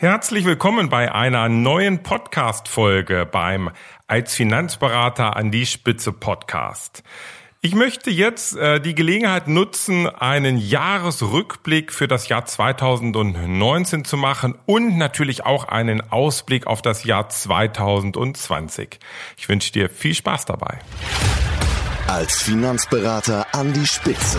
Herzlich willkommen bei einer neuen Podcast-Folge beim Als Finanzberater an die Spitze Podcast. Ich möchte jetzt äh, die Gelegenheit nutzen, einen Jahresrückblick für das Jahr 2019 zu machen und natürlich auch einen Ausblick auf das Jahr 2020. Ich wünsche dir viel Spaß dabei. Als Finanzberater an die Spitze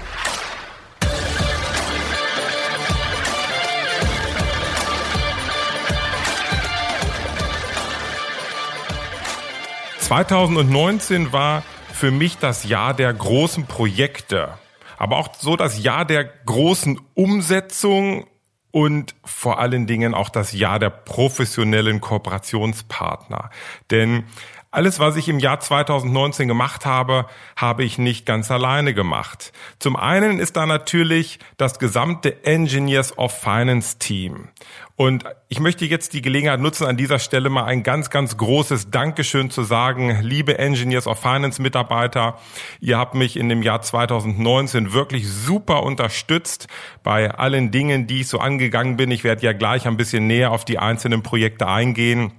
2019 war für mich das Jahr der großen Projekte, aber auch so das Jahr der großen Umsetzung und vor allen Dingen auch das Jahr der professionellen Kooperationspartner. Denn alles, was ich im Jahr 2019 gemacht habe, habe ich nicht ganz alleine gemacht. Zum einen ist da natürlich das gesamte Engineers of Finance Team. Und ich möchte jetzt die Gelegenheit nutzen, an dieser Stelle mal ein ganz, ganz großes Dankeschön zu sagen. Liebe Engineers of Finance Mitarbeiter, ihr habt mich in dem Jahr 2019 wirklich super unterstützt bei allen Dingen, die ich so angegangen bin. Ich werde ja gleich ein bisschen näher auf die einzelnen Projekte eingehen.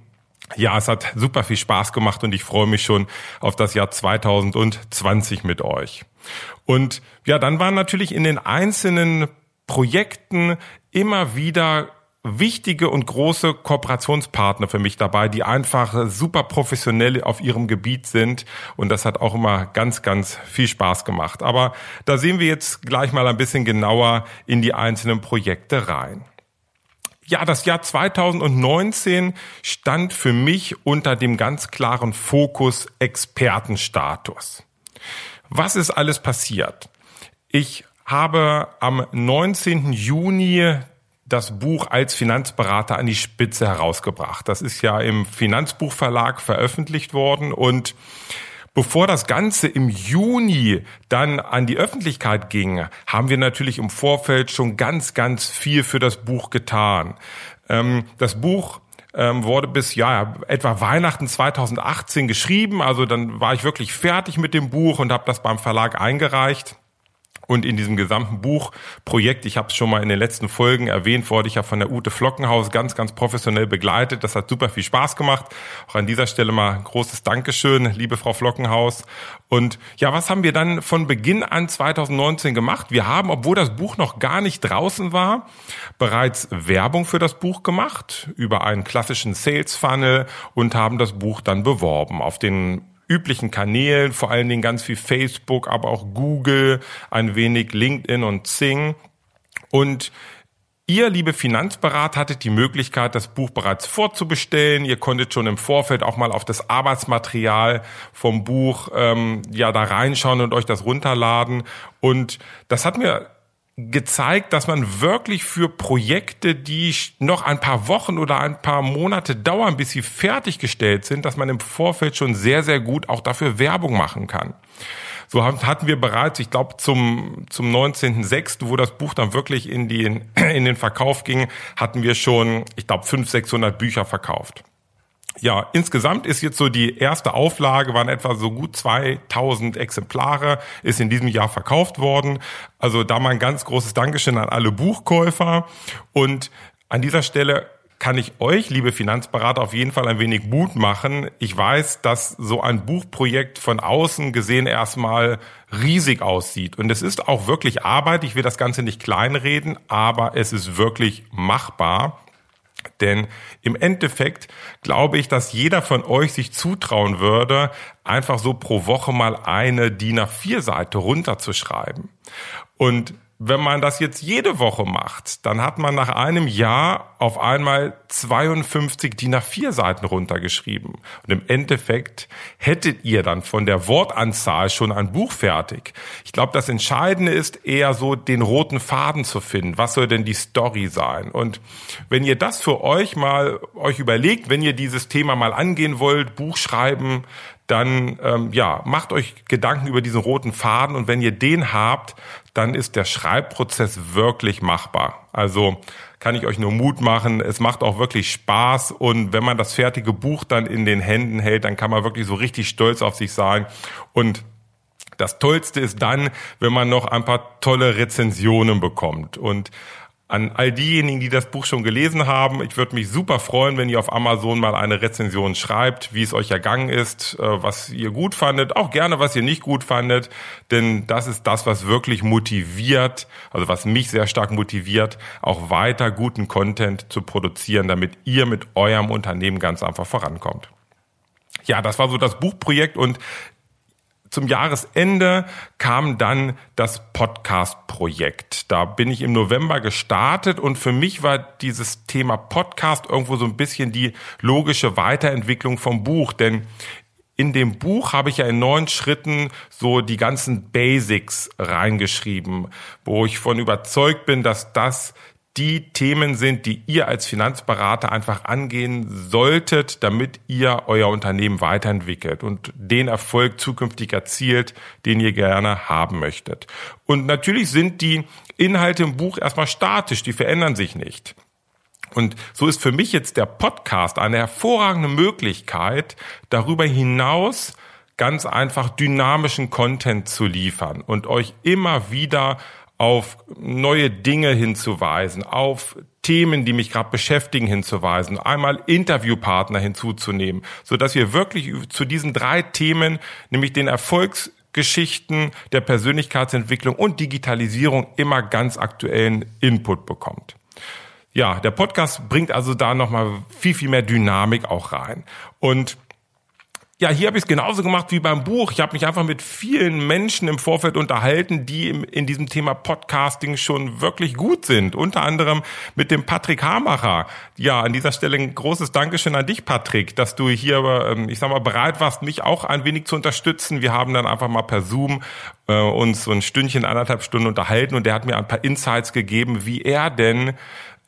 Ja, es hat super viel Spaß gemacht und ich freue mich schon auf das Jahr 2020 mit euch. Und ja, dann waren natürlich in den einzelnen Projekten immer wieder wichtige und große Kooperationspartner für mich dabei, die einfach super professionell auf ihrem Gebiet sind. Und das hat auch immer ganz, ganz viel Spaß gemacht. Aber da sehen wir jetzt gleich mal ein bisschen genauer in die einzelnen Projekte rein. Ja, das Jahr 2019 stand für mich unter dem ganz klaren Fokus Expertenstatus. Was ist alles passiert? Ich habe am 19. Juni das Buch als Finanzberater an die Spitze herausgebracht. Das ist ja im Finanzbuchverlag veröffentlicht worden und Bevor das Ganze im Juni dann an die Öffentlichkeit ging, haben wir natürlich im Vorfeld schon ganz, ganz viel für das Buch getan. Ähm, das Buch ähm, wurde bis ja etwa Weihnachten 2018 geschrieben. Also dann war ich wirklich fertig mit dem Buch und habe das beim Verlag eingereicht. Und in diesem gesamten Buchprojekt, ich habe es schon mal in den letzten Folgen erwähnt, wurde ich ja von der Ute Flockenhaus ganz, ganz professionell begleitet. Das hat super viel Spaß gemacht. Auch an dieser Stelle mal großes Dankeschön, liebe Frau Flockenhaus. Und ja, was haben wir dann von Beginn an 2019 gemacht? Wir haben, obwohl das Buch noch gar nicht draußen war, bereits Werbung für das Buch gemacht über einen klassischen Sales Funnel und haben das Buch dann beworben auf den üblichen Kanälen, vor allen Dingen ganz viel Facebook, aber auch Google, ein wenig LinkedIn und Zing. Und Ihr, liebe Finanzberater, hattet die Möglichkeit, das Buch bereits vorzubestellen. Ihr konntet schon im Vorfeld auch mal auf das Arbeitsmaterial vom Buch ähm, ja da reinschauen und euch das runterladen. Und das hat mir gezeigt, dass man wirklich für Projekte, die noch ein paar Wochen oder ein paar Monate dauern, bis sie fertiggestellt sind, dass man im Vorfeld schon sehr, sehr gut auch dafür Werbung machen kann. So hatten wir bereits, ich glaube, zum, zum 19.06., wo das Buch dann wirklich in, die, in den Verkauf ging, hatten wir schon, ich glaube, 500, 600 Bücher verkauft. Ja, insgesamt ist jetzt so die erste Auflage, waren etwa so gut 2000 Exemplare, ist in diesem Jahr verkauft worden. Also da mal ein ganz großes Dankeschön an alle Buchkäufer. Und an dieser Stelle kann ich euch, liebe Finanzberater, auf jeden Fall ein wenig Mut machen. Ich weiß, dass so ein Buchprojekt von außen gesehen erstmal riesig aussieht. Und es ist auch wirklich Arbeit. Ich will das Ganze nicht kleinreden, aber es ist wirklich machbar. Denn im Endeffekt glaube ich, dass jeder von euch sich zutrauen würde, einfach so pro Woche mal eine DIN A4-Seite runterzuschreiben. Und wenn man das jetzt jede Woche macht, dann hat man nach einem Jahr auf einmal 52 DIN A4 Seiten runtergeschrieben. Und im Endeffekt hättet ihr dann von der Wortanzahl schon ein Buch fertig. Ich glaube, das Entscheidende ist eher so, den roten Faden zu finden. Was soll denn die Story sein? Und wenn ihr das für euch mal euch überlegt, wenn ihr dieses Thema mal angehen wollt, Buch schreiben, dann ähm, ja, macht euch Gedanken über diesen roten Faden und wenn ihr den habt, dann ist der Schreibprozess wirklich machbar. Also kann ich euch nur Mut machen. Es macht auch wirklich Spaß und wenn man das fertige Buch dann in den Händen hält, dann kann man wirklich so richtig stolz auf sich sein und das Tollste ist dann, wenn man noch ein paar tolle Rezensionen bekommt. Und an all diejenigen, die das Buch schon gelesen haben. Ich würde mich super freuen, wenn ihr auf Amazon mal eine Rezension schreibt, wie es euch ergangen ist, äh, was ihr gut fandet, auch gerne, was ihr nicht gut fandet, denn das ist das, was wirklich motiviert, also was mich sehr stark motiviert, auch weiter guten Content zu produzieren, damit ihr mit eurem Unternehmen ganz einfach vorankommt. Ja, das war so das Buchprojekt und zum Jahresende kam dann das Podcast-Projekt. Da bin ich im November gestartet und für mich war dieses Thema Podcast irgendwo so ein bisschen die logische Weiterentwicklung vom Buch, denn in dem Buch habe ich ja in neun Schritten so die ganzen Basics reingeschrieben, wo ich von überzeugt bin, dass das die Themen sind, die ihr als Finanzberater einfach angehen solltet, damit ihr euer Unternehmen weiterentwickelt und den Erfolg zukünftig erzielt, den ihr gerne haben möchtet. Und natürlich sind die Inhalte im Buch erstmal statisch, die verändern sich nicht. Und so ist für mich jetzt der Podcast eine hervorragende Möglichkeit, darüber hinaus ganz einfach dynamischen Content zu liefern und euch immer wieder auf neue Dinge hinzuweisen, auf Themen, die mich gerade beschäftigen, hinzuweisen, einmal Interviewpartner hinzuzunehmen, so dass wir wirklich zu diesen drei Themen, nämlich den Erfolgsgeschichten der Persönlichkeitsentwicklung und Digitalisierung immer ganz aktuellen Input bekommt. Ja, der Podcast bringt also da nochmal viel, viel mehr Dynamik auch rein. Und ja, hier habe ich es genauso gemacht wie beim Buch. Ich habe mich einfach mit vielen Menschen im Vorfeld unterhalten, die in diesem Thema Podcasting schon wirklich gut sind. Unter anderem mit dem Patrick Hamacher. Ja, an dieser Stelle ein großes Dankeschön an dich, Patrick, dass du hier, ähm, ich sag mal, bereit warst, mich auch ein wenig zu unterstützen. Wir haben dann einfach mal per Zoom äh, uns so ein Stündchen, anderthalb Stunden unterhalten und der hat mir ein paar Insights gegeben, wie er denn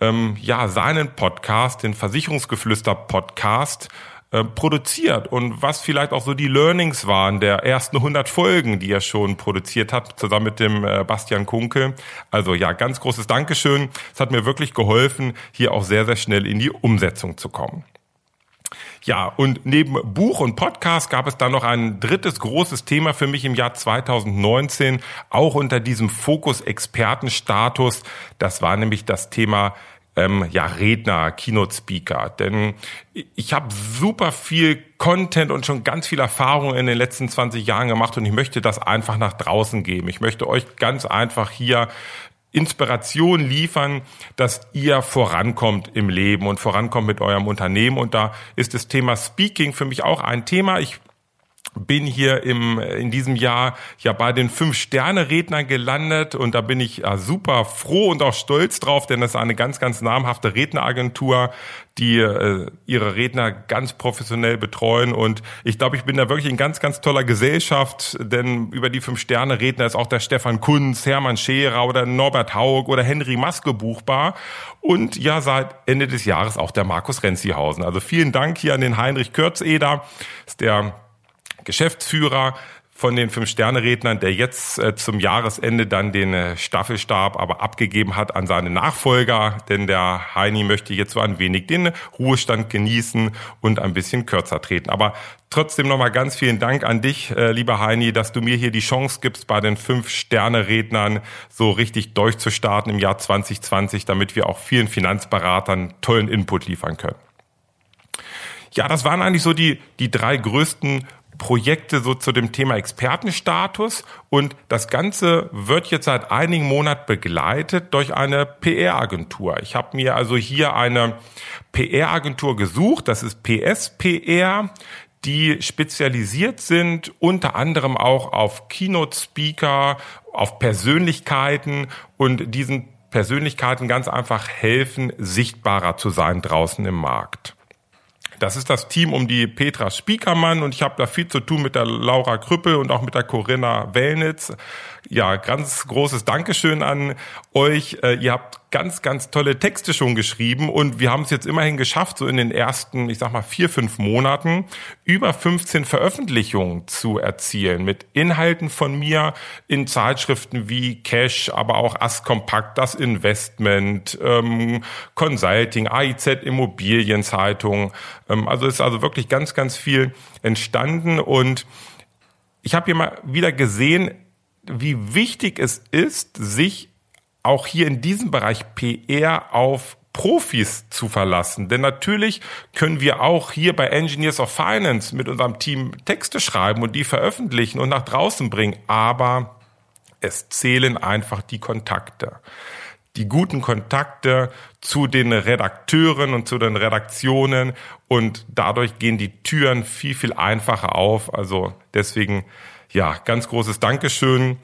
ähm, ja seinen Podcast, den Versicherungsgeflüster Podcast, äh, produziert und was vielleicht auch so die Learnings waren der ersten 100 Folgen, die er schon produziert hat, zusammen mit dem äh, Bastian Kunke. Also ja, ganz großes Dankeschön. Es hat mir wirklich geholfen, hier auch sehr, sehr schnell in die Umsetzung zu kommen. Ja, und neben Buch und Podcast gab es dann noch ein drittes großes Thema für mich im Jahr 2019, auch unter diesem Fokus Expertenstatus. Das war nämlich das Thema ähm, ja, Redner, Keynote-Speaker. Denn ich habe super viel Content und schon ganz viel Erfahrung in den letzten 20 Jahren gemacht und ich möchte das einfach nach draußen geben. Ich möchte euch ganz einfach hier Inspiration liefern, dass ihr vorankommt im Leben und vorankommt mit eurem Unternehmen. Und da ist das Thema Speaking für mich auch ein Thema. Ich bin hier im, in diesem Jahr ja bei den Fünf-Sterne-Rednern gelandet und da bin ich ja, super froh und auch stolz drauf, denn das ist eine ganz, ganz namhafte Redneragentur, die äh, ihre Redner ganz professionell betreuen und ich glaube, ich bin da wirklich in ganz, ganz toller Gesellschaft, denn über die Fünf-Sterne-Redner ist auch der Stefan Kunz, Hermann Scherer oder Norbert Haug oder Henry Maske buchbar und ja, seit Ende des Jahres auch der Markus Renzihausen. Also vielen Dank hier an den Heinrich Kürzeder, ist der Geschäftsführer von den Fünf-Sterne-Rednern, der jetzt äh, zum Jahresende dann den äh, Staffelstab aber abgegeben hat an seine Nachfolger, denn der Heini möchte jetzt so ein wenig den Ruhestand genießen und ein bisschen kürzer treten. Aber trotzdem nochmal ganz vielen Dank an dich, äh, lieber Heini, dass du mir hier die Chance gibst, bei den Fünf-Sterne-Rednern so richtig durchzustarten im Jahr 2020, damit wir auch vielen Finanzberatern tollen Input liefern können. Ja, das waren eigentlich so die, die drei größten Projekte so zu dem Thema Expertenstatus und das Ganze wird jetzt seit einigen Monaten begleitet durch eine PR-Agentur. Ich habe mir also hier eine PR-Agentur gesucht, das ist PSPR, die spezialisiert sind unter anderem auch auf Keynote-Speaker, auf Persönlichkeiten und diesen Persönlichkeiten ganz einfach helfen, sichtbarer zu sein draußen im Markt. Das ist das Team um die Petra Spiekermann und ich habe da viel zu tun mit der Laura Krüppel und auch mit der Corinna Wellnitz. Ja, ganz großes Dankeschön an euch. Äh, ihr habt ganz, ganz tolle Texte schon geschrieben und wir haben es jetzt immerhin geschafft, so in den ersten, ich sag mal, vier, fünf Monaten über 15 Veröffentlichungen zu erzielen mit Inhalten von mir in Zeitschriften wie Cash, aber auch As Kompakt, das Investment, ähm, Consulting, AIZ Immobilienzeitung. Ähm, also ist also wirklich ganz, ganz viel entstanden und ich habe hier mal wieder gesehen, wie wichtig es ist, sich auch hier in diesem Bereich PR auf Profis zu verlassen. Denn natürlich können wir auch hier bei Engineers of Finance mit unserem Team Texte schreiben und die veröffentlichen und nach draußen bringen. Aber es zählen einfach die Kontakte. Die guten Kontakte zu den Redakteuren und zu den Redaktionen und dadurch gehen die Türen viel, viel einfacher auf. Also deswegen, ja, ganz großes Dankeschön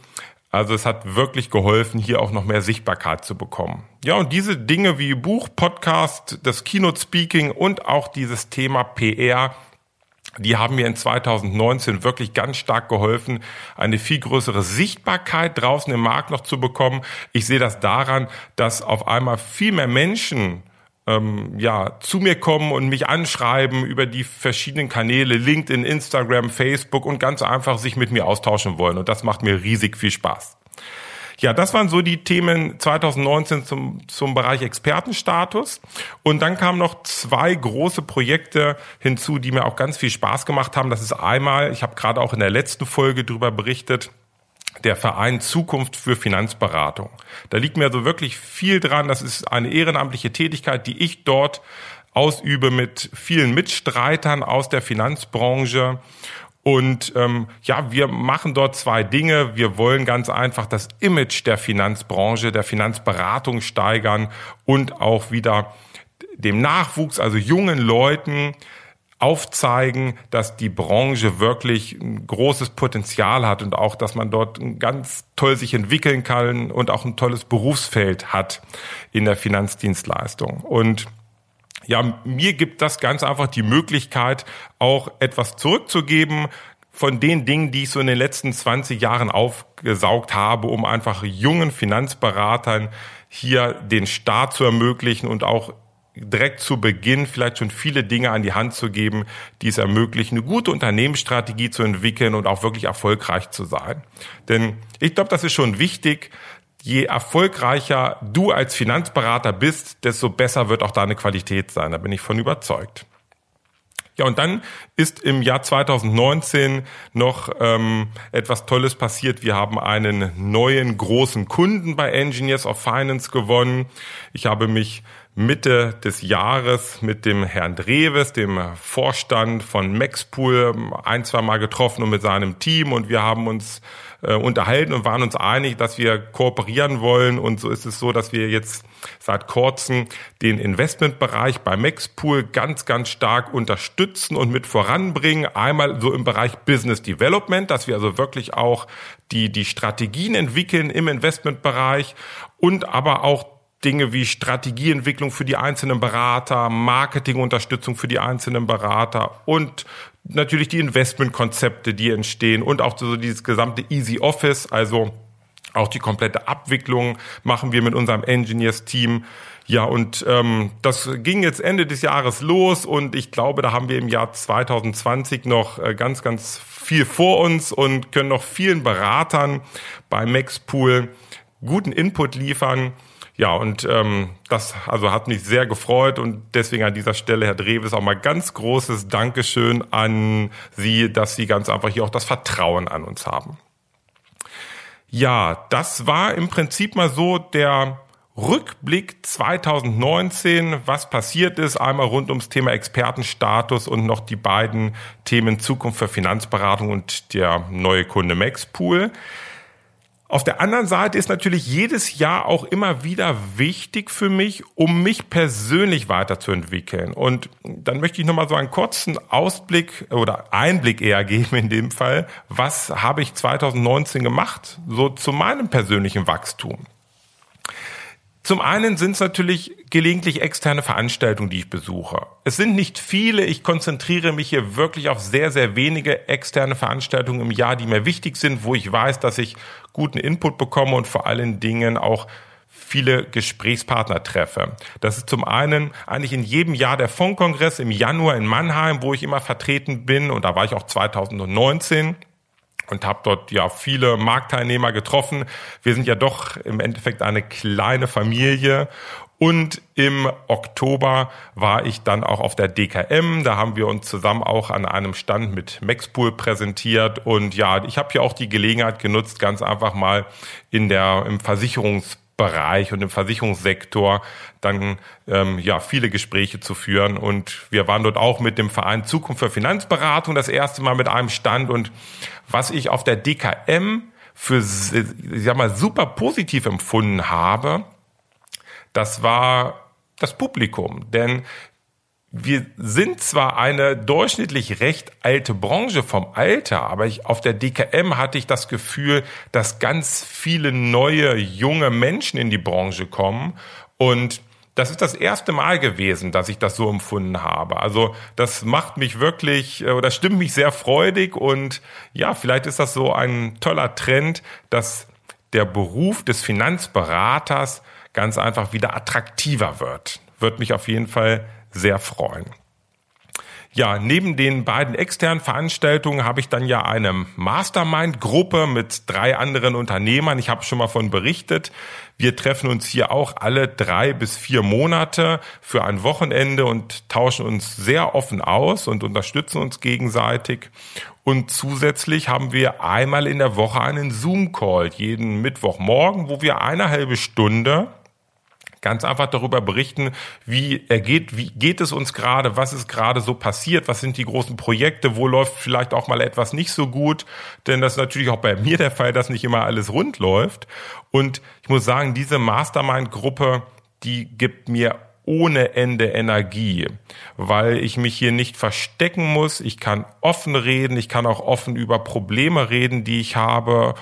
also es hat wirklich geholfen, hier auch noch mehr Sichtbarkeit zu bekommen. Ja, und diese Dinge wie Buch, Podcast, das Keynote Speaking und auch dieses Thema PR, die haben mir in 2019 wirklich ganz stark geholfen, eine viel größere Sichtbarkeit draußen im Markt noch zu bekommen. Ich sehe das daran, dass auf einmal viel mehr Menschen ähm, ja, zu mir kommen und mich anschreiben über die verschiedenen Kanäle, LinkedIn, Instagram, Facebook und ganz einfach sich mit mir austauschen wollen. Und das macht mir riesig viel Spaß. Ja, das waren so die Themen 2019 zum, zum Bereich Expertenstatus. Und dann kamen noch zwei große Projekte hinzu, die mir auch ganz viel Spaß gemacht haben. Das ist einmal, ich habe gerade auch in der letzten Folge darüber berichtet, der Verein Zukunft für Finanzberatung. Da liegt mir also wirklich viel dran. Das ist eine ehrenamtliche Tätigkeit, die ich dort ausübe mit vielen Mitstreitern aus der Finanzbranche. Und ähm, ja, wir machen dort zwei Dinge. Wir wollen ganz einfach das Image der Finanzbranche, der Finanzberatung steigern und auch wieder dem Nachwuchs, also jungen Leuten, aufzeigen, dass die Branche wirklich ein großes Potenzial hat und auch, dass man dort ganz toll sich entwickeln kann und auch ein tolles Berufsfeld hat in der Finanzdienstleistung. Und ja, mir gibt das ganz einfach die Möglichkeit, auch etwas zurückzugeben, von den Dingen, die ich so in den letzten 20 Jahren aufgesaugt habe, um einfach jungen Finanzberatern hier den Start zu ermöglichen und auch direkt zu Beginn vielleicht schon viele Dinge an die Hand zu geben, die es ermöglichen, eine gute Unternehmensstrategie zu entwickeln und auch wirklich erfolgreich zu sein. Denn ich glaube, das ist schon wichtig. Je erfolgreicher du als Finanzberater bist, desto besser wird auch deine Qualität sein. Da bin ich von überzeugt. Ja, und dann ist im Jahr 2019 noch ähm, etwas Tolles passiert. Wir haben einen neuen großen Kunden bei Engineers of Finance gewonnen. Ich habe mich Mitte des Jahres mit dem Herrn Dreves, dem Vorstand von Maxpool, ein, zwei Mal getroffen und mit seinem Team und wir haben uns äh, unterhalten und waren uns einig, dass wir kooperieren wollen und so ist es so, dass wir jetzt seit kurzem den Investmentbereich bei Maxpool ganz, ganz stark unterstützen und mit voranbringen. Einmal so im Bereich Business Development, dass wir also wirklich auch die, die Strategien entwickeln im Investmentbereich und aber auch Dinge wie Strategieentwicklung für die einzelnen Berater, Marketingunterstützung für die einzelnen Berater und natürlich die Investmentkonzepte, die entstehen und auch so dieses gesamte Easy Office, also auch die komplette Abwicklung machen wir mit unserem Engineers-Team. Ja, und ähm, das ging jetzt Ende des Jahres los und ich glaube, da haben wir im Jahr 2020 noch äh, ganz, ganz viel vor uns und können noch vielen Beratern bei Maxpool guten Input liefern. Ja, und ähm, das also hat mich sehr gefreut und deswegen an dieser Stelle, Herr Dreves, auch mal ganz großes Dankeschön an Sie, dass Sie ganz einfach hier auch das Vertrauen an uns haben. Ja, das war im Prinzip mal so der Rückblick 2019, was passiert ist, einmal rund ums Thema Expertenstatus und noch die beiden Themen Zukunft für Finanzberatung und der neue Kunde Maxpool. Auf der anderen Seite ist natürlich jedes Jahr auch immer wieder wichtig für mich, um mich persönlich weiterzuentwickeln. Und dann möchte ich nochmal so einen kurzen Ausblick oder Einblick eher geben in dem Fall. Was habe ich 2019 gemacht? So zu meinem persönlichen Wachstum. Zum einen sind es natürlich gelegentlich externe Veranstaltungen, die ich besuche. Es sind nicht viele. Ich konzentriere mich hier wirklich auf sehr, sehr wenige externe Veranstaltungen im Jahr, die mir wichtig sind, wo ich weiß, dass ich guten Input bekomme und vor allen Dingen auch viele Gesprächspartner treffe. Das ist zum einen eigentlich in jedem Jahr der Fondkongress im Januar in Mannheim, wo ich immer vertreten bin und da war ich auch 2019 und habe dort ja viele Marktteilnehmer getroffen. Wir sind ja doch im Endeffekt eine kleine Familie und im Oktober war ich dann auch auf der DKM. Da haben wir uns zusammen auch an einem Stand mit Maxpool präsentiert. Und ja, ich habe hier auch die Gelegenheit genutzt, ganz einfach mal in der im Versicherungs Bereich und im Versicherungssektor dann ähm, ja viele Sgespräche zu führen. Und wir waren dort auch mit dem Verein Zukunft für Finanzberatung das erste Mal mit einem Stand. Und was ich auf der DKM für ich mal super positiv empfunden habe, das war das Publikum, denn wir sind zwar eine durchschnittlich recht alte Branche vom Alter, aber ich, auf der DKM hatte ich das Gefühl, dass ganz viele neue, junge Menschen in die Branche kommen und das ist das erste Mal gewesen, dass ich das so empfunden habe. Also das macht mich wirklich äh, oder stimmt mich sehr freudig und ja, vielleicht ist das so ein toller Trend, dass der Beruf des Finanzberaters ganz einfach wieder attraktiver wird. Wird mich auf jeden Fall sehr freuen. Ja, neben den beiden externen Veranstaltungen habe ich dann ja eine Mastermind-Gruppe mit drei anderen Unternehmern. Ich habe schon mal von berichtet. Wir treffen uns hier auch alle drei bis vier Monate für ein Wochenende und tauschen uns sehr offen aus und unterstützen uns gegenseitig. Und zusätzlich haben wir einmal in der Woche einen Zoom-Call jeden Mittwochmorgen, wo wir eine halbe Stunde ganz einfach darüber berichten, wie er geht, wie geht es uns gerade, was ist gerade so passiert, was sind die großen Projekte, wo läuft vielleicht auch mal etwas nicht so gut, denn das ist natürlich auch bei mir der Fall, dass nicht immer alles rund läuft. Und ich muss sagen, diese Mastermind-Gruppe, die gibt mir ohne Ende Energie, weil ich mich hier nicht verstecken muss. Ich kann offen reden, ich kann auch offen über Probleme reden, die ich habe.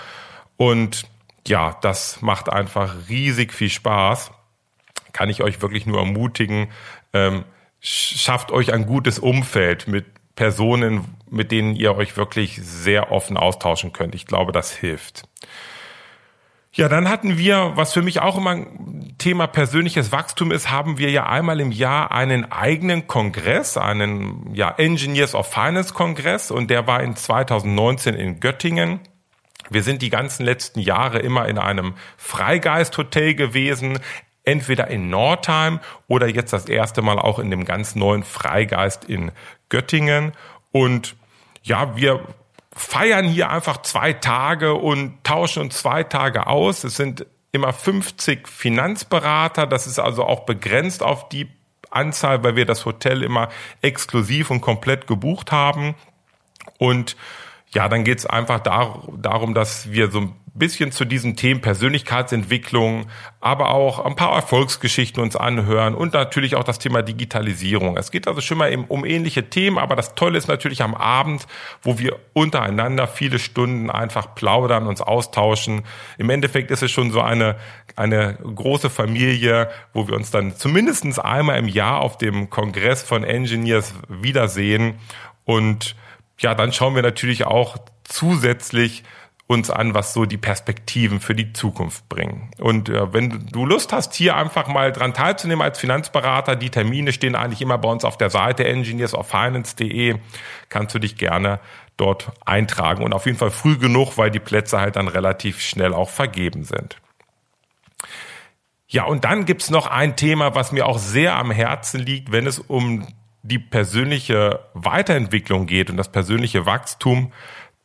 Und ja, das macht einfach riesig viel Spaß kann ich euch wirklich nur ermutigen, ähm, schafft euch ein gutes Umfeld mit Personen, mit denen ihr euch wirklich sehr offen austauschen könnt. Ich glaube, das hilft. Ja, dann hatten wir, was für mich auch immer ein Thema persönliches Wachstum ist, haben wir ja einmal im Jahr einen eigenen Kongress, einen ja, Engineers of Finance Kongress und der war in 2019 in Göttingen. Wir sind die ganzen letzten Jahre immer in einem Freigeist-Hotel gewesen entweder in Nordheim oder jetzt das erste Mal auch in dem ganz neuen Freigeist in Göttingen. Und ja, wir feiern hier einfach zwei Tage und tauschen uns zwei Tage aus. Es sind immer 50 Finanzberater. Das ist also auch begrenzt auf die Anzahl, weil wir das Hotel immer exklusiv und komplett gebucht haben. Und ja, dann geht's einfach darum, dass wir so ein bisschen zu diesen Themen Persönlichkeitsentwicklung, aber auch ein paar Erfolgsgeschichten uns anhören und natürlich auch das Thema Digitalisierung. Es geht also schon mal um ähnliche Themen, aber das Tolle ist natürlich am Abend, wo wir untereinander viele Stunden einfach plaudern, uns austauschen. Im Endeffekt ist es schon so eine, eine große Familie, wo wir uns dann zumindestens einmal im Jahr auf dem Kongress von Engineers wiedersehen und ja, dann schauen wir natürlich auch zusätzlich uns an, was so die Perspektiven für die Zukunft bringen. Und äh, wenn du Lust hast, hier einfach mal dran teilzunehmen als Finanzberater, die Termine stehen eigentlich immer bei uns auf der Seite engineersoffinance.de, kannst du dich gerne dort eintragen und auf jeden Fall früh genug, weil die Plätze halt dann relativ schnell auch vergeben sind. Ja, und dann gibt's noch ein Thema, was mir auch sehr am Herzen liegt, wenn es um die persönliche Weiterentwicklung geht und das persönliche Wachstum,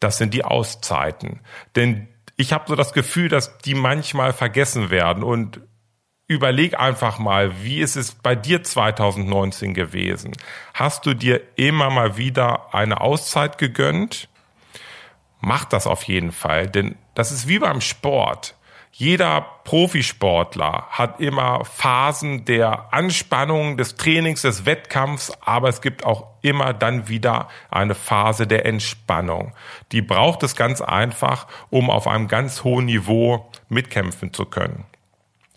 das sind die Auszeiten. Denn ich habe so das Gefühl, dass die manchmal vergessen werden und überleg einfach mal, wie ist es bei dir 2019 gewesen? Hast du dir immer mal wieder eine Auszeit gegönnt? Mach das auf jeden Fall, denn das ist wie beim Sport. Jeder Profisportler hat immer Phasen der Anspannung, des Trainings, des Wettkampfs, aber es gibt auch immer dann wieder eine Phase der Entspannung. Die braucht es ganz einfach, um auf einem ganz hohen Niveau mitkämpfen zu können.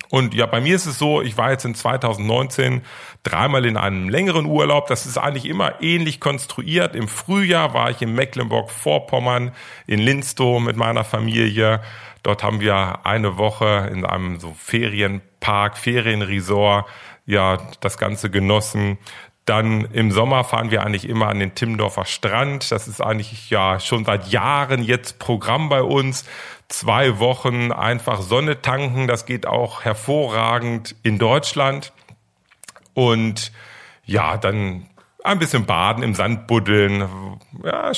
Und ja, bei mir ist es so, ich war jetzt in 2019 dreimal in einem längeren Urlaub. Das ist eigentlich immer ähnlich konstruiert. Im Frühjahr war ich in Mecklenburg-Vorpommern in Linstow mit meiner Familie. Dort haben wir eine Woche in einem so Ferienpark, Ferienresort, ja, das Ganze genossen. Dann im Sommer fahren wir eigentlich immer an den Timmendorfer Strand. Das ist eigentlich ja schon seit Jahren jetzt Programm bei uns. Zwei Wochen einfach Sonne tanken. Das geht auch hervorragend in Deutschland. Und ja, dann ein bisschen baden, im Sand buddeln, ja,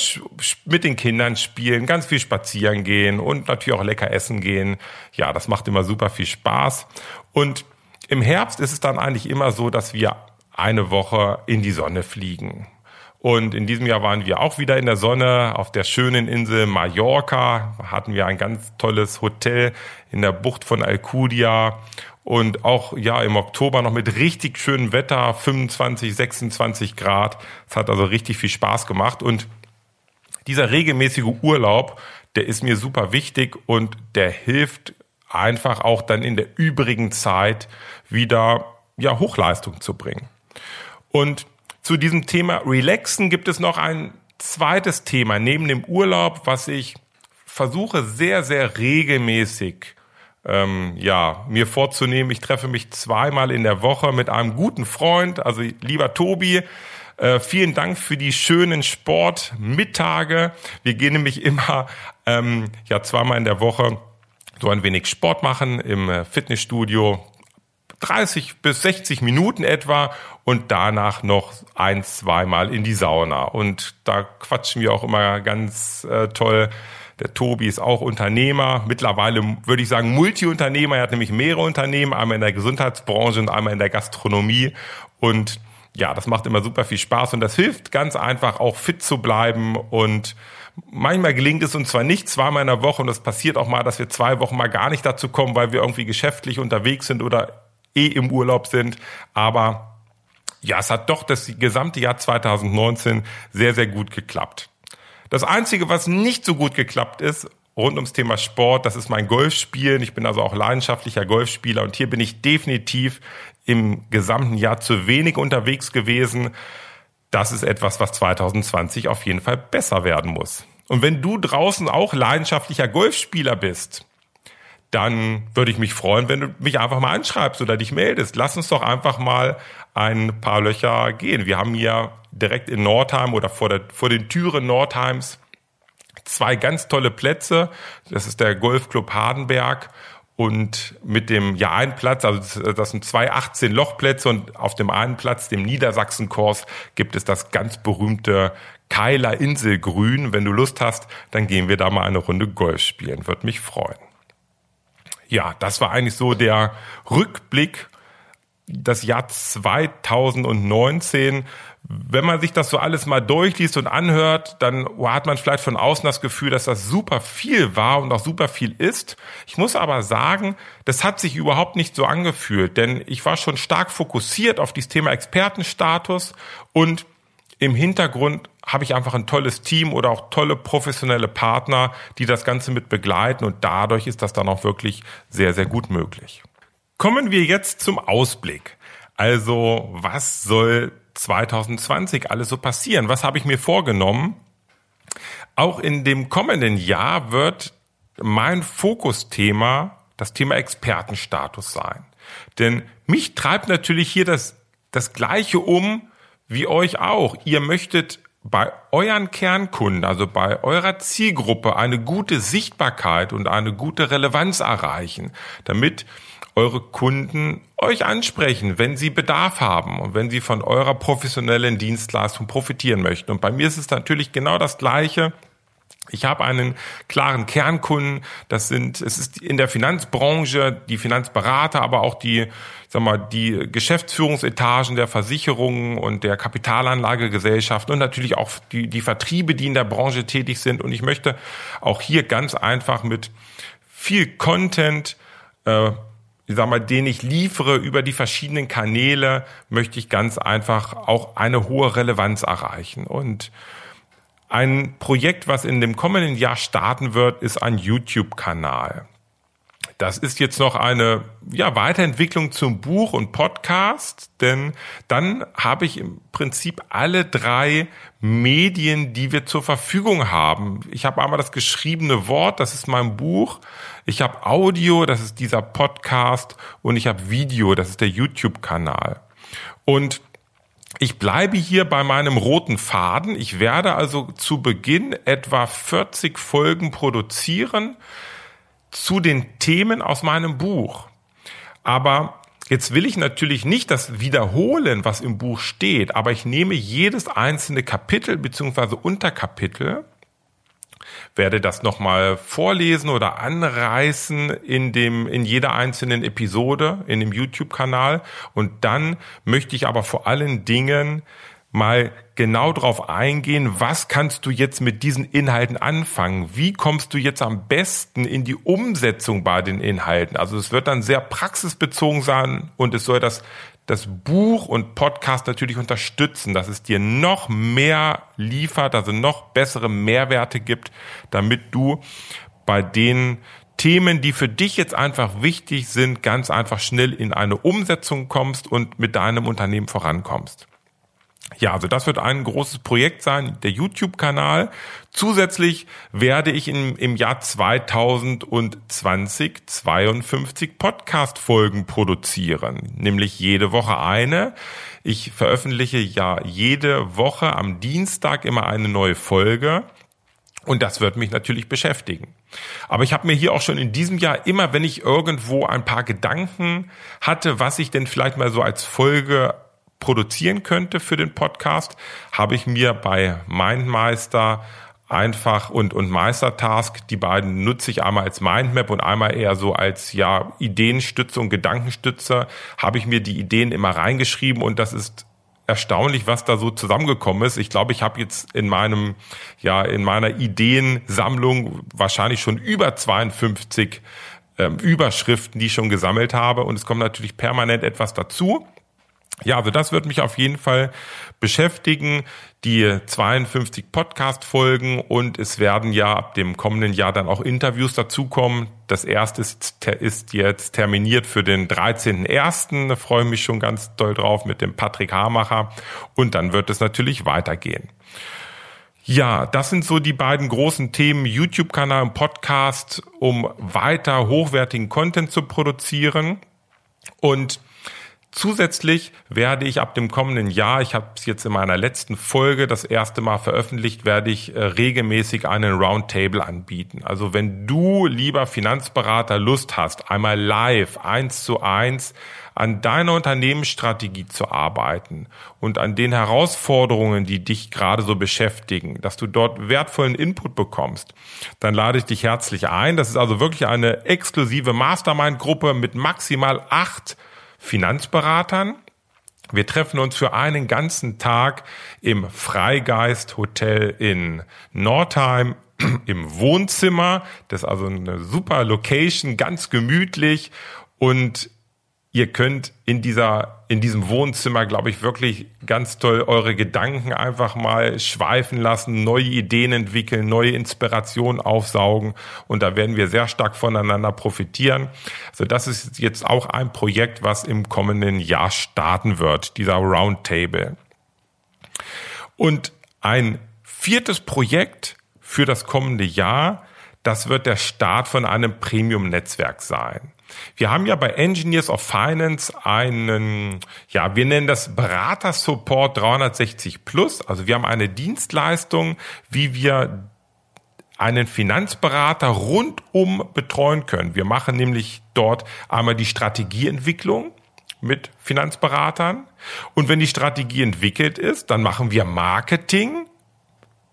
mit den Kindern spielen, ganz viel spazieren gehen und natürlich auch lecker essen gehen. Ja, das macht immer super viel Spaß. Und im Herbst ist es dann eigentlich immer so, dass wir eine Woche in die Sonne fliegen. Und in diesem Jahr waren wir auch wieder in der Sonne auf der schönen Insel Mallorca. Hatten wir ein ganz tolles Hotel in der Bucht von Alcudia und auch ja im Oktober noch mit richtig schönem Wetter, 25, 26 Grad. Es hat also richtig viel Spaß gemacht und dieser regelmäßige Urlaub, der ist mir super wichtig und der hilft einfach auch dann in der übrigen Zeit wieder ja Hochleistung zu bringen. Und zu diesem Thema Relaxen gibt es noch ein zweites Thema neben dem Urlaub, was ich versuche sehr, sehr regelmäßig ähm, ja, mir vorzunehmen. Ich treffe mich zweimal in der Woche mit einem guten Freund, also lieber Tobi. Äh, vielen Dank für die schönen Sportmittage. Wir gehen nämlich immer ähm, ja zweimal in der Woche so ein wenig Sport machen im äh, Fitnessstudio. 30 bis 60 Minuten etwa und danach noch ein, zweimal in die Sauna. Und da quatschen wir auch immer ganz äh, toll. Der Tobi ist auch Unternehmer, mittlerweile würde ich sagen Multiunternehmer. Er hat nämlich mehrere Unternehmen, einmal in der Gesundheitsbranche und einmal in der Gastronomie. Und ja, das macht immer super viel Spaß und das hilft ganz einfach auch fit zu bleiben und Manchmal gelingt es uns zwar nicht zweimal in der Woche und es passiert auch mal, dass wir zwei Wochen mal gar nicht dazu kommen, weil wir irgendwie geschäftlich unterwegs sind oder eh im Urlaub sind. Aber ja, es hat doch das gesamte Jahr 2019 sehr, sehr gut geklappt. Das Einzige, was nicht so gut geklappt ist, rund ums Thema Sport, das ist mein Golfspielen. Ich bin also auch leidenschaftlicher Golfspieler und hier bin ich definitiv im gesamten Jahr zu wenig unterwegs gewesen. Das ist etwas, was 2020 auf jeden Fall besser werden muss. Und wenn du draußen auch leidenschaftlicher Golfspieler bist, dann würde ich mich freuen, wenn du mich einfach mal anschreibst oder dich meldest. Lass uns doch einfach mal ein paar Löcher gehen. Wir haben hier direkt in Nordheim oder vor, der, vor den Türen Nordheims zwei ganz tolle Plätze. Das ist der Golfclub Hardenberg und mit dem ja einen Platz, also das sind zwei 18 Lochplätze und auf dem einen Platz, dem Niedersachsenkurs, gibt es das ganz berühmte Keiler Inselgrün. Wenn du Lust hast, dann gehen wir da mal eine Runde Golf spielen. Würde mich freuen ja, das war eigentlich so der Rückblick das Jahr 2019. Wenn man sich das so alles mal durchliest und anhört, dann hat man vielleicht von außen das Gefühl, dass das super viel war und auch super viel ist. Ich muss aber sagen, das hat sich überhaupt nicht so angefühlt, denn ich war schon stark fokussiert auf dieses Thema Expertenstatus und im Hintergrund habe ich einfach ein tolles Team oder auch tolle professionelle Partner, die das Ganze mit begleiten und dadurch ist das dann auch wirklich sehr, sehr gut möglich. Kommen wir jetzt zum Ausblick. Also, was soll 2020 alles so passieren? Was habe ich mir vorgenommen? Auch in dem kommenden Jahr wird mein Fokusthema das Thema Expertenstatus sein. Denn mich treibt natürlich hier das, das Gleiche um, wie euch auch. Ihr möchtet bei euren Kernkunden, also bei eurer Zielgruppe, eine gute Sichtbarkeit und eine gute Relevanz erreichen, damit eure Kunden euch ansprechen, wenn sie Bedarf haben und wenn sie von eurer professionellen Dienstleistung profitieren möchten. Und bei mir ist es natürlich genau das Gleiche. Ich habe einen klaren Kernkunden. Das sind, es ist in der Finanzbranche die Finanzberater, aber auch die, sag mal, die Geschäftsführungsetagen der Versicherungen und der Kapitalanlagegesellschaften und natürlich auch die, die Vertriebe, die in der Branche tätig sind. Und ich möchte auch hier ganz einfach mit viel Content, äh, ich sag mal, den ich liefere über die verschiedenen Kanäle, möchte ich ganz einfach auch eine hohe Relevanz erreichen. Und ein Projekt, was in dem kommenden Jahr starten wird, ist ein YouTube-Kanal. das ist jetzt noch eine ja, Weiterentwicklung zum Buch und Podcast, denn dann habe ich im Prinzip alle drei Medien, die wir zur Verfügung haben. Ich habe einmal das geschriebene Wort, das ist mein Buch. Ich habe Audio, das ist dieser Podcast. Und ich habe Video, das ist der YouTube-Kanal. Und ich bleibe hier bei meinem roten Faden. Ich werde also zu Beginn etwa 40 Folgen produzieren zu den Themen aus meinem Buch. Aber Jetzt will ich natürlich nicht das wiederholen, was im Buch steht, aber ich nehme jedes einzelne Kapitel beziehungsweise Unterkapitel, werde das nochmal vorlesen oder anreißen in dem, in jeder einzelnen Episode, in dem YouTube-Kanal. Und dann möchte ich aber vor allen Dingen mal genau darauf eingehen, was kannst du jetzt mit diesen Inhalten anfangen? Wie kommst du jetzt am besten in die Umsetzung bei den Inhalten? Also es wird dann sehr praxisbezogen sein und es soll das, das Buch und Podcast natürlich unterstützen, dass es dir noch mehr liefert, also noch bessere Mehrwerte gibt, damit du bei den Themen, die für dich jetzt einfach wichtig sind, ganz einfach schnell in eine Umsetzung kommst und mit deinem Unternehmen vorankommst. Ja, also das wird ein großes Projekt sein, der YouTube-Kanal. Zusätzlich werde ich im, im Jahr 2020 52 Podcast-Folgen produzieren, nämlich jede Woche eine. Ich veröffentliche ja jede Woche am Dienstag immer eine neue Folge. Und das wird mich natürlich beschäftigen. Aber ich habe mir hier auch schon in diesem Jahr immer, wenn ich irgendwo ein paar Gedanken hatte, was ich denn vielleicht mal so als Folge produzieren könnte für den Podcast, habe ich mir bei Mindmeister einfach und, und Meistertask, die beiden nutze ich einmal als Mindmap und einmal eher so als ja Ideenstütze und Gedankenstütze, habe ich mir die Ideen immer reingeschrieben und das ist erstaunlich, was da so zusammengekommen ist. Ich glaube, ich habe jetzt in meinem, ja, in meiner Ideensammlung wahrscheinlich schon über 52 ähm, Überschriften, die ich schon gesammelt habe. Und es kommt natürlich permanent etwas dazu. Ja, also das wird mich auf jeden Fall beschäftigen, die 52 Podcast-Folgen und es werden ja ab dem kommenden Jahr dann auch Interviews dazukommen. Das erste ist, ist jetzt terminiert für den 13.01. Da freue ich mich schon ganz doll drauf mit dem Patrick Hamacher und dann wird es natürlich weitergehen. Ja, das sind so die beiden großen Themen YouTube-Kanal und Podcast, um weiter hochwertigen Content zu produzieren. Und Zusätzlich werde ich ab dem kommenden Jahr, ich habe es jetzt in meiner letzten Folge das erste Mal veröffentlicht, werde ich äh, regelmäßig einen Roundtable anbieten. Also wenn du, lieber Finanzberater, Lust hast, einmal live, eins zu eins, an deiner Unternehmensstrategie zu arbeiten und an den Herausforderungen, die dich gerade so beschäftigen, dass du dort wertvollen Input bekommst, dann lade ich dich herzlich ein. Das ist also wirklich eine exklusive Mastermind-Gruppe mit maximal acht Finanzberatern. Wir treffen uns für einen ganzen Tag im Freigeist Hotel in Nordheim im Wohnzimmer. Das ist also eine super Location, ganz gemütlich und ihr könnt in dieser, in diesem Wohnzimmer, glaube ich, wirklich ganz toll eure Gedanken einfach mal schweifen lassen, neue Ideen entwickeln, neue Inspirationen aufsaugen. Und da werden wir sehr stark voneinander profitieren. Also das ist jetzt auch ein Projekt, was im kommenden Jahr starten wird, dieser Roundtable. Und ein viertes Projekt für das kommende Jahr, das wird der Start von einem Premium-Netzwerk sein. Wir haben ja bei Engineers of Finance einen, ja, wir nennen das Berater Support 360 Plus. Also wir haben eine Dienstleistung, wie wir einen Finanzberater rundum betreuen können. Wir machen nämlich dort einmal die Strategieentwicklung mit Finanzberatern. Und wenn die Strategie entwickelt ist, dann machen wir Marketing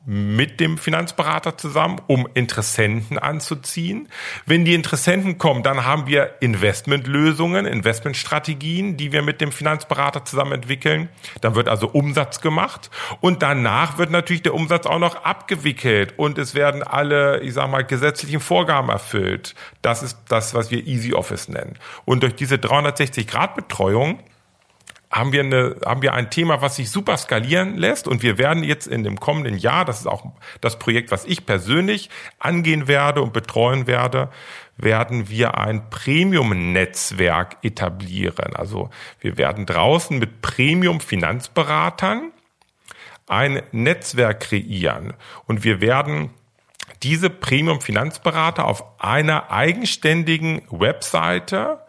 mit dem Finanzberater zusammen, um Interessenten anzuziehen. Wenn die Interessenten kommen, dann haben wir Investmentlösungen, Investmentstrategien, die wir mit dem Finanzberater zusammen entwickeln. Dann wird also Umsatz gemacht und danach wird natürlich der Umsatz auch noch abgewickelt und es werden alle, ich sag mal, gesetzlichen Vorgaben erfüllt. Das ist das, was wir Easy Office nennen. Und durch diese 360 Grad Betreuung haben wir, eine, haben wir ein Thema, was sich super skalieren lässt und wir werden jetzt in dem kommenden Jahr, das ist auch das Projekt, was ich persönlich angehen werde und betreuen werde, werden wir ein Premium-Netzwerk etablieren. Also wir werden draußen mit Premium-Finanzberatern ein Netzwerk kreieren und wir werden diese Premium-Finanzberater auf einer eigenständigen Webseite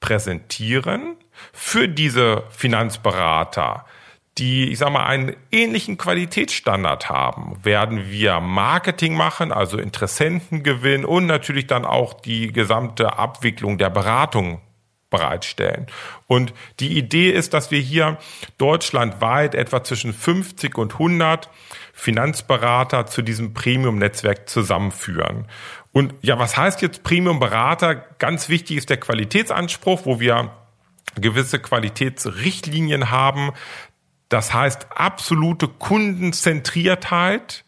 präsentieren für diese Finanzberater die, ich sag mal, einen ähnlichen Qualitätsstandard haben, werden wir Marketing machen, also Interessenten gewinnen und natürlich dann auch die gesamte Abwicklung der Beratung bereitstellen. Und die Idee ist, dass wir hier deutschlandweit etwa zwischen 50 und 100 Finanzberater zu diesem Premium-Netzwerk zusammenführen. Und ja, was heißt jetzt Premium-Berater? Ganz wichtig ist der Qualitätsanspruch, wo wir gewisse Qualitätsrichtlinien haben. Das heißt absolute Kundenzentriertheit.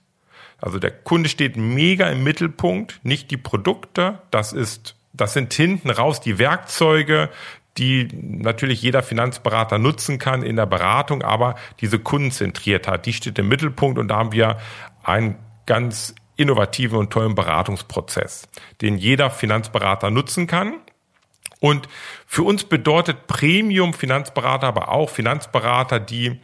Also der Kunde steht mega im Mittelpunkt, nicht die Produkte. Das ist, das sind hinten raus die Werkzeuge, die natürlich jeder Finanzberater nutzen kann in der Beratung, aber diese Kundenzentriertheit, die steht im Mittelpunkt und da haben wir einen ganz innovativen und tollen Beratungsprozess, den jeder Finanzberater nutzen kann. Und für uns bedeutet Premium Finanzberater aber auch Finanzberater, die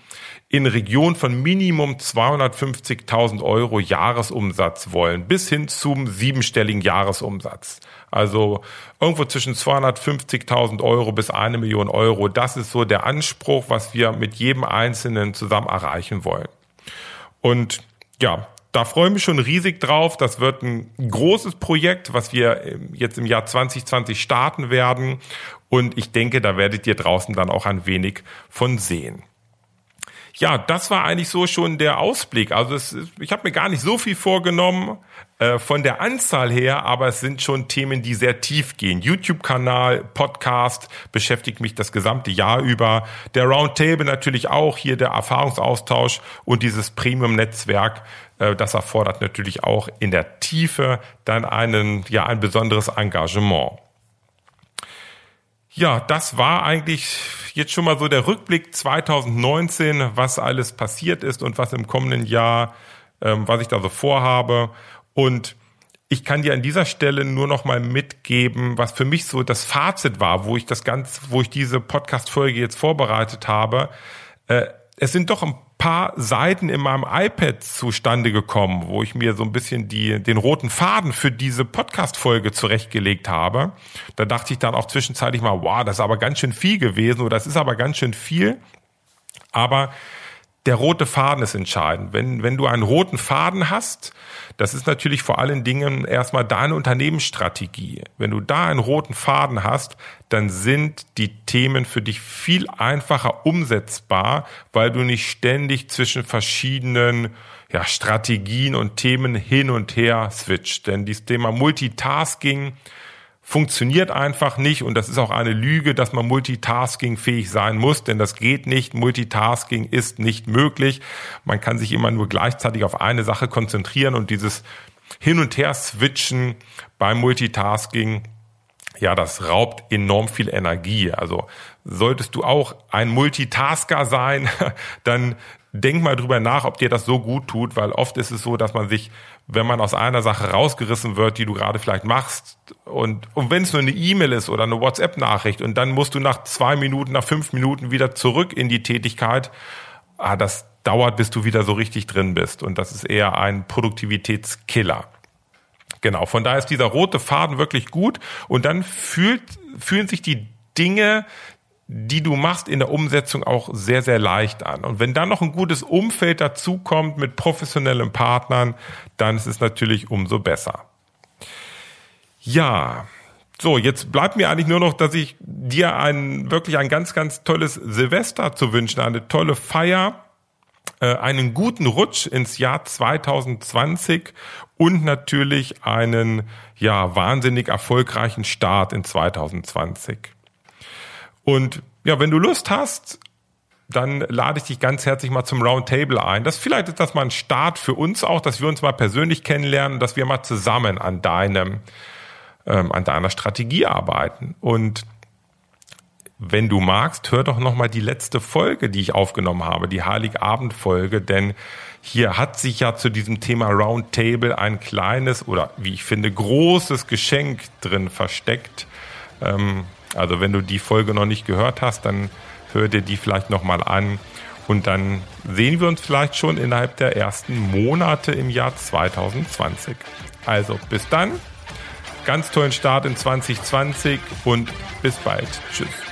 in Region von Minimum 250.000 Euro Jahresumsatz wollen, bis hin zum siebenstelligen Jahresumsatz. Also irgendwo zwischen 250.000 Euro bis eine Million Euro. Das ist so der Anspruch, was wir mit jedem Einzelnen zusammen erreichen wollen. Und ja, da freue ich mich schon riesig drauf. Das wird ein großes Projekt, was wir jetzt im Jahr 2020 starten werden. Und ich denke, da werdet ihr draußen dann auch ein wenig von sehen. Ja, das war eigentlich so schon der Ausblick. Also es, ich habe mir gar nicht so viel vorgenommen äh, von der Anzahl her, aber es sind schon Themen, die sehr tief gehen. YouTube-Kanal, Podcast beschäftigt mich das gesamte Jahr über. Der Roundtable natürlich auch, hier der Erfahrungsaustausch und dieses Premium-Netzwerk, äh, das erfordert natürlich auch in der Tiefe dann einen, ja, ein besonderes Engagement. Ja, das war eigentlich jetzt schon mal so der Rückblick 2019, was alles passiert ist und was im kommenden Jahr, ähm, was ich da so vorhabe. Und ich kann dir an dieser Stelle nur noch mal mitgeben, was für mich so das Fazit war, wo ich das ganz, wo ich diese Podcast-Folge jetzt vorbereitet habe. Äh, es sind doch ein paar Seiten in meinem iPad zustande gekommen, wo ich mir so ein bisschen die, den roten Faden für diese Podcast-Folge zurechtgelegt habe. Da dachte ich dann auch zwischenzeitlich mal, wow, das ist aber ganz schön viel gewesen oder das ist aber ganz schön viel. Aber der rote Faden ist entscheidend. Wenn, wenn du einen roten Faden hast, das ist natürlich vor allen Dingen erstmal deine Unternehmensstrategie. Wenn du da einen roten Faden hast, dann sind die Themen für dich viel einfacher umsetzbar, weil du nicht ständig zwischen verschiedenen ja, Strategien und Themen hin und her switcht. Denn dieses Thema Multitasking, funktioniert einfach nicht und das ist auch eine Lüge, dass man multitaskingfähig sein muss, denn das geht nicht. Multitasking ist nicht möglich. Man kann sich immer nur gleichzeitig auf eine Sache konzentrieren und dieses Hin und Her switchen beim Multitasking, ja, das raubt enorm viel Energie. Also solltest du auch ein Multitasker sein, dann denk mal drüber nach, ob dir das so gut tut, weil oft ist es so, dass man sich, wenn man aus einer Sache rausgerissen wird, die du gerade vielleicht machst, und, und wenn es nur eine E-Mail ist oder eine WhatsApp-Nachricht, und dann musst du nach zwei Minuten, nach fünf Minuten wieder zurück in die Tätigkeit, ah, das dauert, bis du wieder so richtig drin bist. Und das ist eher ein Produktivitätskiller. Genau, von daher ist dieser rote Faden wirklich gut. Und dann fühlt, fühlen sich die Dinge, die du machst in der Umsetzung auch sehr, sehr leicht an. Und wenn dann noch ein gutes Umfeld dazukommt mit professionellen Partnern, dann ist es natürlich umso besser. Ja, so, jetzt bleibt mir eigentlich nur noch, dass ich dir ein wirklich ein ganz, ganz tolles Silvester zu wünschen, eine tolle Feier, äh, einen guten Rutsch ins Jahr 2020 und natürlich einen ja wahnsinnig erfolgreichen Start in 2020. Und ja, wenn du Lust hast, dann lade ich dich ganz herzlich mal zum Roundtable ein. Das vielleicht ist das mal ein Start für uns auch, dass wir uns mal persönlich kennenlernen, dass wir mal zusammen an deinem, ähm, an deiner Strategie arbeiten. Und wenn du magst, hör doch noch mal die letzte Folge, die ich aufgenommen habe, die Heiligabend-Folge, denn hier hat sich ja zu diesem Thema Roundtable ein kleines oder wie ich finde großes Geschenk drin versteckt. Ähm, also wenn du die Folge noch nicht gehört hast, dann hör dir die vielleicht noch mal an und dann sehen wir uns vielleicht schon innerhalb der ersten Monate im Jahr 2020. Also bis dann, ganz tollen Start in 2020 und bis bald. Tschüss.